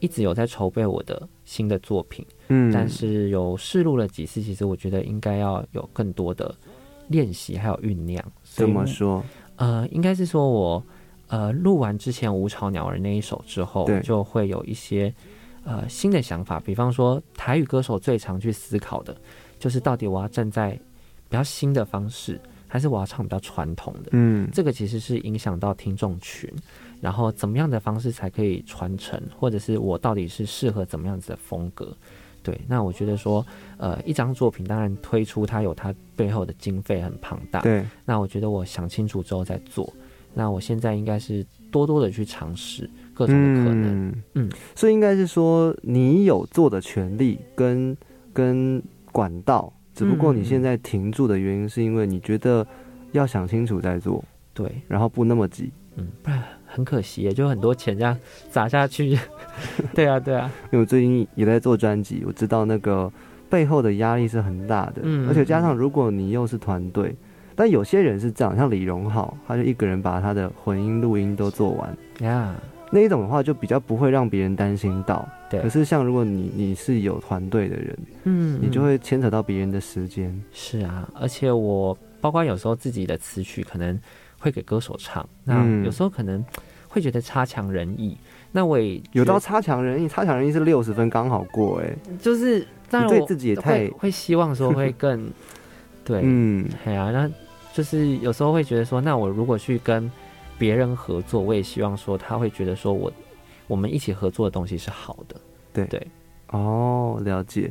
一直有在筹备我的新的作品，嗯但是有试录了几次，其实我觉得应该要有更多的练习还有酝酿。所怎么说？呃，应该是说我呃录完之前《无巢鸟儿》那一首之后，就会有一些呃新的想法，比方说台语歌手最常去思考的，就是到底我要站在比较新的方式，还是我要唱比较传统的？嗯，这个其实是影响到听众群，然后怎么样的方式才可以传承，或者是我到底是适合怎么样子的风格？对，那我觉得说，呃，一张作品当然推出它有它背后的经费很庞大，对，那我觉得我想清楚之后再做。那我现在应该是多多的去尝试各种的可能。嗯嗯所以应该是说你有做的权利跟跟管道，只不过嗯你现在停住的原因是因为你觉得要想清楚再做，对，然后不那么急。嗯，不然很可惜也，就很多钱这样砸下去。对啊，对啊，因为我最近也在做专辑，我知道那个背后的压力是很大的，嗯而且加上如果你又是团队，但有些人是这样，像李荣浩，他就一个人把他的混音录音都做完，呀、那一种的话就比较不会让别人担心到。对可是像如果你你是有团队的人，嗯，你就嗯会牵扯到别人的时间。是啊，而且我包括有时候自己的词曲可能会给歌手唱，那嗯有时候可能会觉得差强人意。那我也有到差强人意，差强人意是六十分刚好过哎、就是，当然我自己也太会会希望说会更 对，嗯，哎呀、那就是有时候会觉得说，那我如果去跟别人合作，我也希望说他会觉得说我我们一起合作的东西是好的。对对，哦，了解。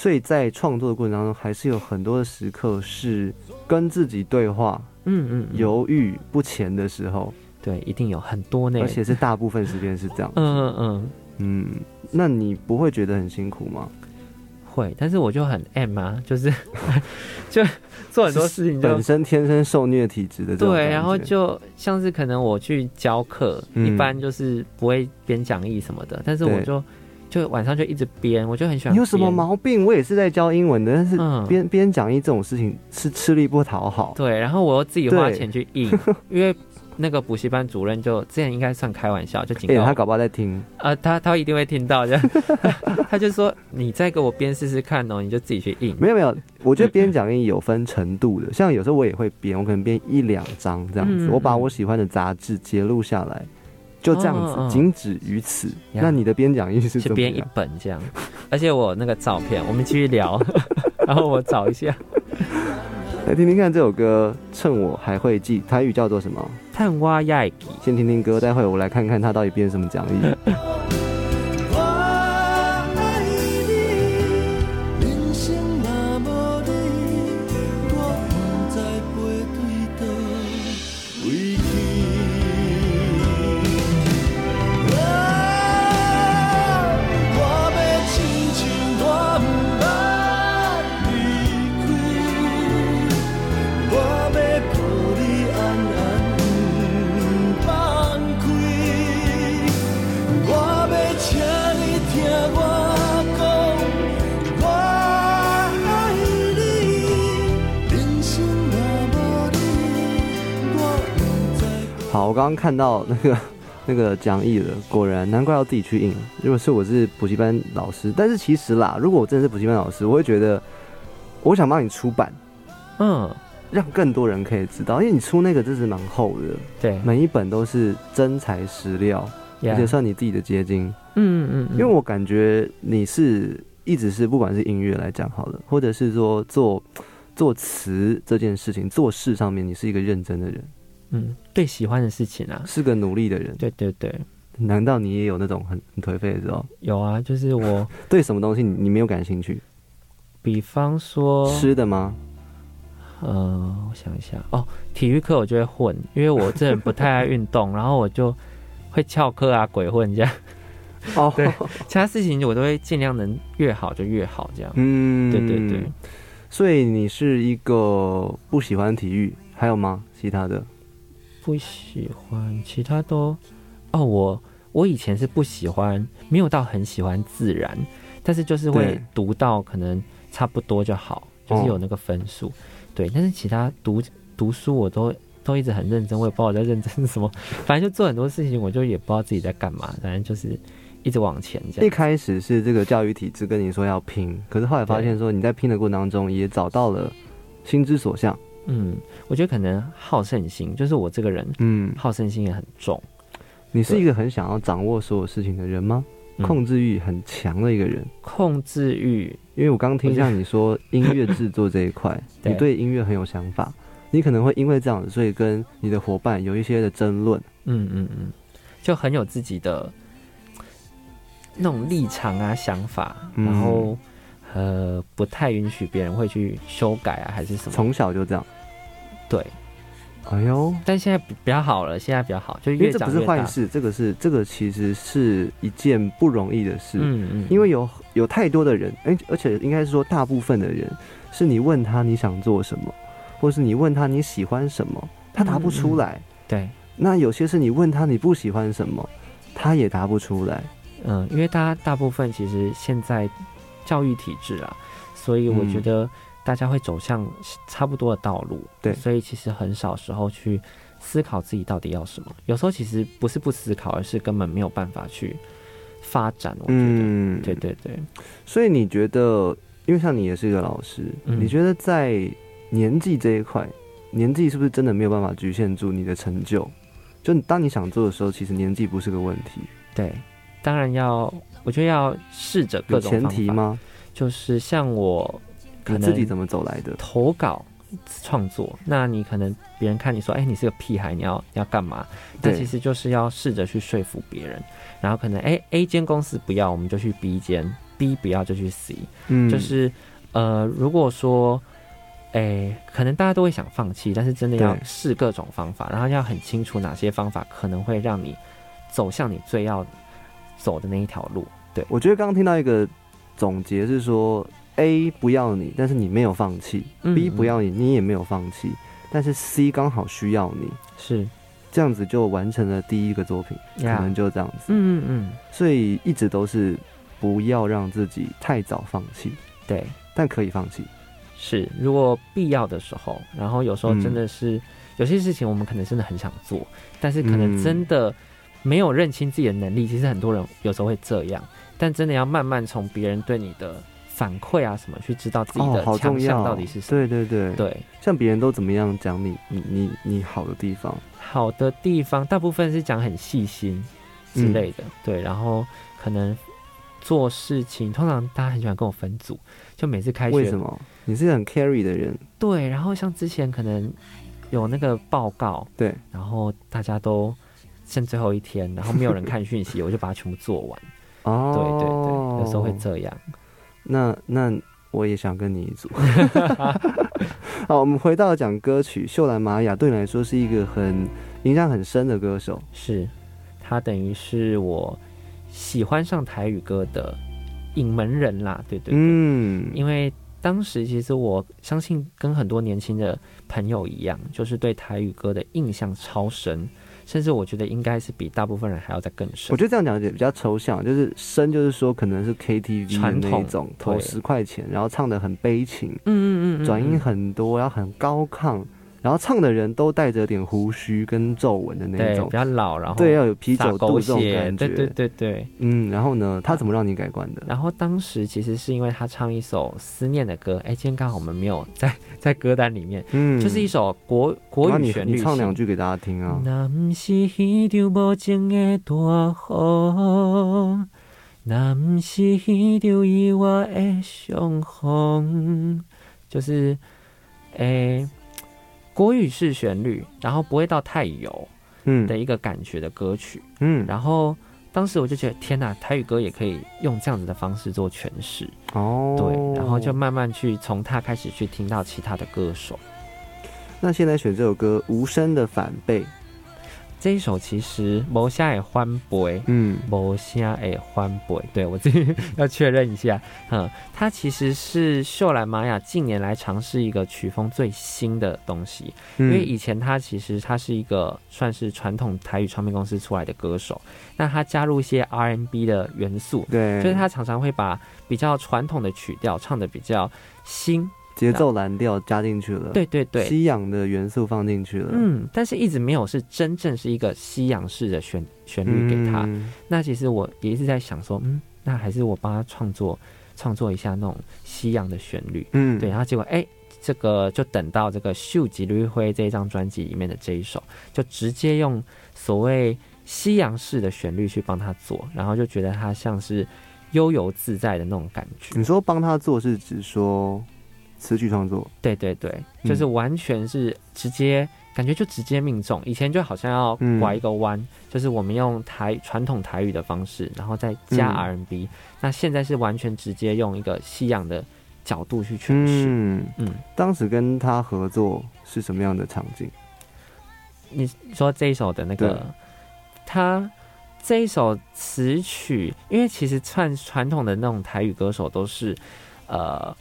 所以在创作的过程当中，还是有很多的时刻是跟自己对话、嗯嗯，嗯犹豫不前的时候，对，一定有很多呢。而且是大部分时间是这样。嗯嗯嗯，嗯，那你不会觉得很辛苦吗？会，但是我就很 M 啊，就是 就做很多事情就本身天生受虐体质的对，然后就像是可能我去教课，嗯一般就是不会编讲义什么的，但是我就就晚上就一直编，我就很喜欢。你有什么？毛病？我也是在教英文的，但是嗯编编讲义这种事情是吃力不讨好。对，然后我又自己花钱去印，因为那个补习班主任就之前应该算开玩笑，就警哎、告我他搞不好在听。呃，他他一定会听到的，他就说你再给我编试试看哦，你就自己去印。没有没有，我觉得编讲义有分程度的，像有时候我也会编，我可能编一两张这样子，嗯我把我喜欢的杂志截录下来，就这样子，仅止于此。呀那你的编讲义是是编一怎么样？本这样，而且我那个照片，我们继续聊，然后我找一下来听听看这首歌，趁我还会记，台语叫做什么？探蛙亚吉。先听听歌，待会我来看看他到底编什么讲义。看到那个 那个讲义了，果然难怪要自己去印。如果是我是补习班老师，但是其实啦，如果我真的是补习班老师，我会觉得我想帮你出版，嗯，让更多人可以知道，因为你出那个真是蛮厚的，对，每一本都是真材实料，而且算你自己的结晶。嗯嗯嗯，因为我感觉你是一直是不管是音乐来讲好了，或者是说做做词这件事情，做事上面你是一个认真的人，嗯对喜欢的事情啊，是个努力的人。对对对，难道你也有那种很很颓废的时候？有啊，就是我，对什么东西你你没有感兴趣？比方说，吃的吗？呃，我想一下，哦，体育课我就会混，因为我这人不太爱运动，然后我就会翘课啊，鬼混这样。哦，对其他事情我都会尽量能越好就越好这样。嗯，对对对，所以你是一个不喜欢体育，还有吗？其他的？不喜欢，其他都，哦，我我以前是不喜欢，没有到很喜欢自然，但是就是会读到可能差不多就好，就是哦有那个分数。对，但是其他读读书我都都一直很认真，我也不知道我在认真什么，反正就做很多事情，我就也不知道自己在干嘛，反正就是一直往前这样。一开始是这个教育体制跟你说要拼，可是后来发现说你在拼的过程当中也找到了心之所向。嗯，我觉得可能好胜心，就是我这个人嗯，好胜心也很重，你是一个很想要掌握所有事情的人吗？嗯控制欲很强的一个人。控制欲，因为我刚听像你说音乐制作这一块，对你对音乐很有想法，你可能会因为这样子，所以跟你的伙伴有一些的争论。嗯嗯嗯，就很有自己的那种立场啊、想法，嗯然后呃不太允许别人会去修改啊，还是什么？从小就这样。对，哎呦，但现在比比较好了，现在比较好，就越因为这不是。坏事，这个是这个其实是一件不容易的事。嗯嗯，因为有有太多的人，而而且应该是说大部分的人，是你问他你想做什么，或是你问他你喜欢什么，他答不出来。对，那有些是你问他你不喜欢什么，他也答不出来。嗯，因为大家大部分其实现在教育体制啊，所以我嗯觉得大家会走向差不多的道路。对所以其实很少时候去思考自己到底要什么。有时候其实不是不思考，而是根本没有办法去发展。我觉得，嗯，对对对，所以你觉得，因为像你也是一个老师，嗯你觉得在年纪这一块，年纪是不是真的没有办法局限住你的成就？就当你想做的时候，其实年纪不是个问题。对，当然要，我觉得要试着各种方法。提吗？就是像我可能你自己怎么走来的？投稿创作，那你可能别人看你说，哎、你是个屁孩，你要你要干嘛？但其实就是要试着去说服别人，然后可能哎、A 间公司不要，我们就去 B 间，B 不要就去 C，、嗯就是呃，如果说。哎，可能大家都会想放弃，但是真的要试各种方法，然后要很清楚哪些方法可能会让你走向你最要走的那一条路。对，我觉得刚刚听到一个总结是说，A 不要你，但是你没有放弃、嗯 b 不要你，你也没有放弃，但是 C 刚好需要你，是这样子就完成了第一个作品，可能就这样子。嗯嗯嗯，所以一直都是不要让自己太早放弃，对。但可以放弃。是，如果必要的时候，然后有时候真的是、有些事情我们可能真的很想做，但是可能嗯真的没有认清自己的能力。其实很多人有时候会这样，但真的要慢慢从别人对你的反馈啊什么，去知道自己哦，的强项，到底是什么。对对对，对，像别人都怎么样讲你，你你你好的地方，好的地方大部分是讲很细心之类的，对，然后可能做事情，通常大家很喜欢跟我分组，就每次开学为什么？你是很 carry 的人，对，然后像之前可能有那个报告，对，然后大家都剩最后一天，然后没有人看讯息，我就把它全部做完。哦，对对对，有时候会这样。那那我也想跟你一组。好，我们回到讲歌曲，秀兰玛雅对你来说是一个很影响很深的歌手。是，他等于是我喜欢上台语歌的引门人啦。对对对，嗯，因为当时其实我相信跟很多年轻的朋友一样，就是对台语歌的印象超深，甚至我觉得应该是比大部分人还要再更深我。觉得这样讲解比较抽象，就是深，就是说可能是 KTV 的传统那种，投十块钱，然后唱的很悲情，嗯嗯嗯嗯，转音嗯很多，然后很高亢，然后唱的人都带着点胡须跟皱纹的那种比，较老，然后对，要有啤酒肚这种，感觉，对对对对。嗯，然后呢，他怎么让你改观的？然后当时其实是因为他唱一首思念的歌，哎，今天刚好我们没有在 在歌单里面，嗯，就是一首国国语旋律你唱两。句给大家听啊。那不是迄场无情的大雨，那不是迄场意外的相逢，就是，诶，国语式旋律，然后不会到太油嗯的一个感觉的歌曲。嗯，然后当时我就觉得，天呐，台语歌也可以用这样子的方式做诠释。哦，对，然后就慢慢去从他开始去听到其他的歌手。那现在选这首歌《无声的反背》，这一首其实某下也欢杯，嗯，某下也欢杯，对我自己 要确认一下。嗯，它其实是秀兰玛雅近年来尝试一个曲风最新的东西，因因为以前他其实他是一个算是传统台语唱片公司出来的歌手，那他加入一些 R&B 的元素，对，就是他常常会把比较传统的曲调唱的比较新，节奏蓝调加进去了，对对对，西洋的元素放进去了，嗯，但是一直没有是真正是一个西洋式的旋旋律给他。嗯那其实我也一直在想说，嗯，那还是我帮他创作创作一下那种西洋的旋律。嗯，对，然后结果哎、这个就等到这个《秀吉绿灰》这一张专辑里面的这一首，就直接用所谓西洋式的旋律去帮他做，然后就觉得他像是悠游自在的那种感觉。你说帮他做是指说词曲创作，对对对，嗯。就是完全是直接感觉就直接命中。以前就好像要嗯拐一个弯，就是我们用台传统台语的方式，然后再加嗯。R&B、那现在是完全直接用一个西洋的角度去诠释。嗯，嗯，当时跟他合作是什么样的场景？你说这一首的那对。个，他这一首词曲，因为其实传传统的那种台语歌手都是，呃，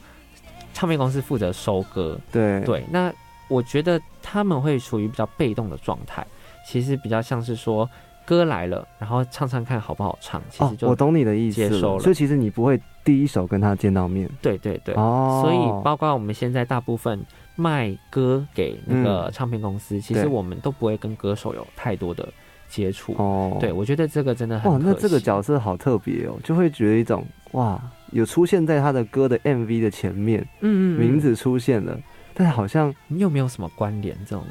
唱片公司负责收歌，对，对，那我觉得他们会处于比较被动的状态，其实比较像是说歌来了，然后唱唱看好不好唱，其哦实，就、我懂你的意思接受了。所以其实你不会第一手跟他见到面。对对对，哦，所以包括我们现在大部分卖歌给那个唱片公司，其实我们都不会跟歌手有太多的接触。哦，对，我觉得这个真的很哇，那这个角色好特别哦，就会觉得一种哇，有出现在他的歌的 MV 的前面，嗯嗯嗯名字出现了，但好像又没有什么关联，这种，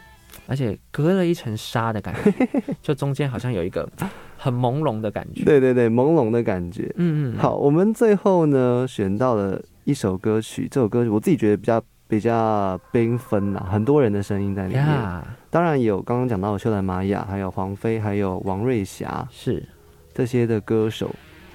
而且隔了一层纱的感觉，就中间好像有一个很朦胧的感觉。对对对朦胧的感觉。嗯嗯，好，我们最后呢选到了一首歌曲，这首歌曲我自己觉得比较比较缤纷呐，很多人的声音在里面。呀，当然有刚刚讲到的秀兰玛雅，还有黄飞，还有王瑞霞是这些的歌手。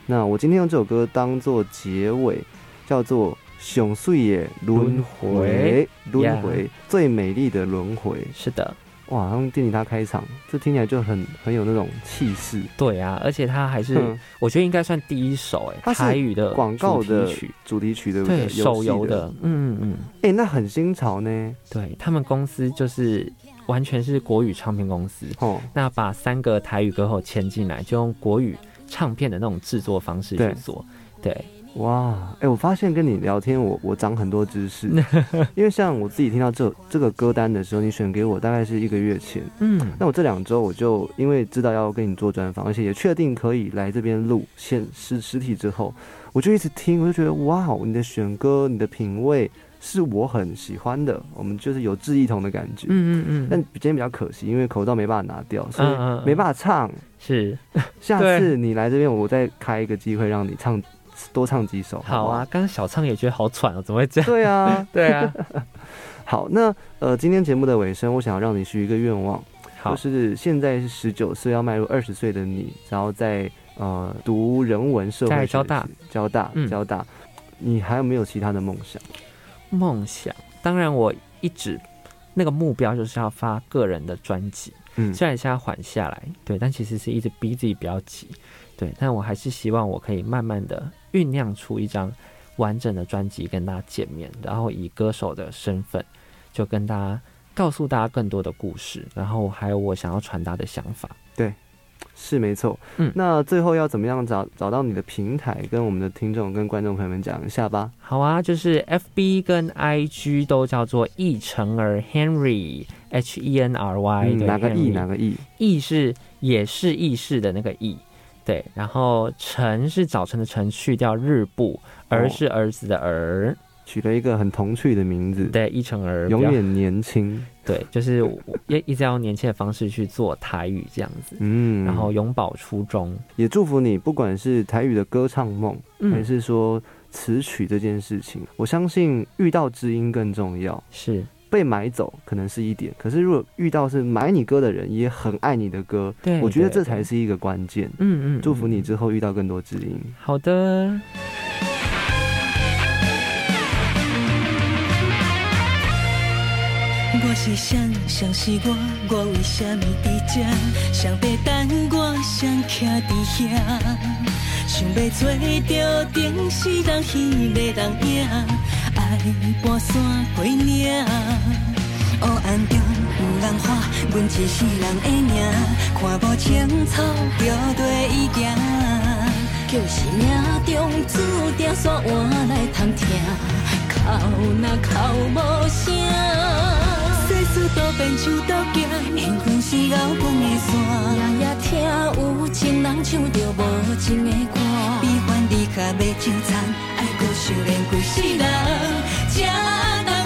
那我今天用这首歌当做结尾，叫做《熊碎野轮回》，轮回最美丽的轮回。是的，哇，用电吉他开场，这听起来就很很有那种气势。对啊，而且它还是嗯我觉得应该算第一首哎、它是台语的广告的主题曲，主题曲对不对？对，手游的，嗯嗯嗯，哎、那很新潮呢。对他们公司就是完全是国语唱片公司，哦，那把三个台语歌后签进来，就用国语唱片的那种制作方式去做，对，哇，哎、我发现跟你聊天，我我长很多知识，因为像我自己听到这这个歌单的时候，你选给我大概是一个月前，嗯，那我这两周我就因为知道要跟你做专访，而且也确定可以来这边录现实实体之后，我就一直听，我就觉得哇，你的选歌，你的品味是我很喜欢的，我们就是有志一同的感觉。嗯嗯嗯但嗯，今天比较可惜，因为口罩没办法拿掉，所以没办法唱。是 下次你来这边，我再开一个机会让你唱多唱几首。不好啊。刚刚小唱也觉得好喘哦，怎么会这样？对啊，对啊，好，那呃，今天节目的尾声，我想要让你许一个愿望，好就，是现在是十九岁要迈入二十岁的你，然后在呃读人文社会交大，交大，嗯交大，你还有没有其他的梦想？梦想，当然我一直那个目标就是要发个人的专辑，嗯虽然现在缓下来，对，但其实是一直逼自己不要急，对，但我还是希望我可以慢慢的酝酿出一张完整的专辑跟大家见面，然后以歌手的身份就跟大家告诉大家更多的故事，然后还有我想要传达的想法。是没错，嗯。那最后要怎么样找找到你的平台，跟我们的听众跟观众朋友们讲一下吧。好啊，就是 F B 跟 I G 都叫做易成儿 Henry H E N R Y，、嗯，哪个亿 Henry 哪个 E？意是也是意识的那个 E，，对，然后晨是早晨的晨，去掉日部，儿是儿子的儿，取了一个很童趣的名字，对，一成儿，永远年轻。对，就是我也一直要用年轻的方式去做台语这样子，嗯，然后永葆初衷，也祝福你，不管是台语的歌唱梦，还嗯，是说词曲这件事情，我相信遇到知音更重要。是被买走可能是一点，可是如果遇到是买你歌的人，也很爱你的歌，对，我觉得这才，是一个关键。嗯嗯，祝福你嗯之后遇到更多知音。好的。我是谁？谁是我？我为什么？伫这？谁要等我？谁徛伫遐？想要做着定是人彼个人影，爱半山过岭。黑暗中有人喊，阮一世人的命，看无青草着对伊行。就是命中注定煞换来通听，哭若哭无声。世事多变像倒行，缘分是熬光的线。夜夜听有情人唱着无情的歌，悲欢离合要纠缠，爱搁想念几世人，才当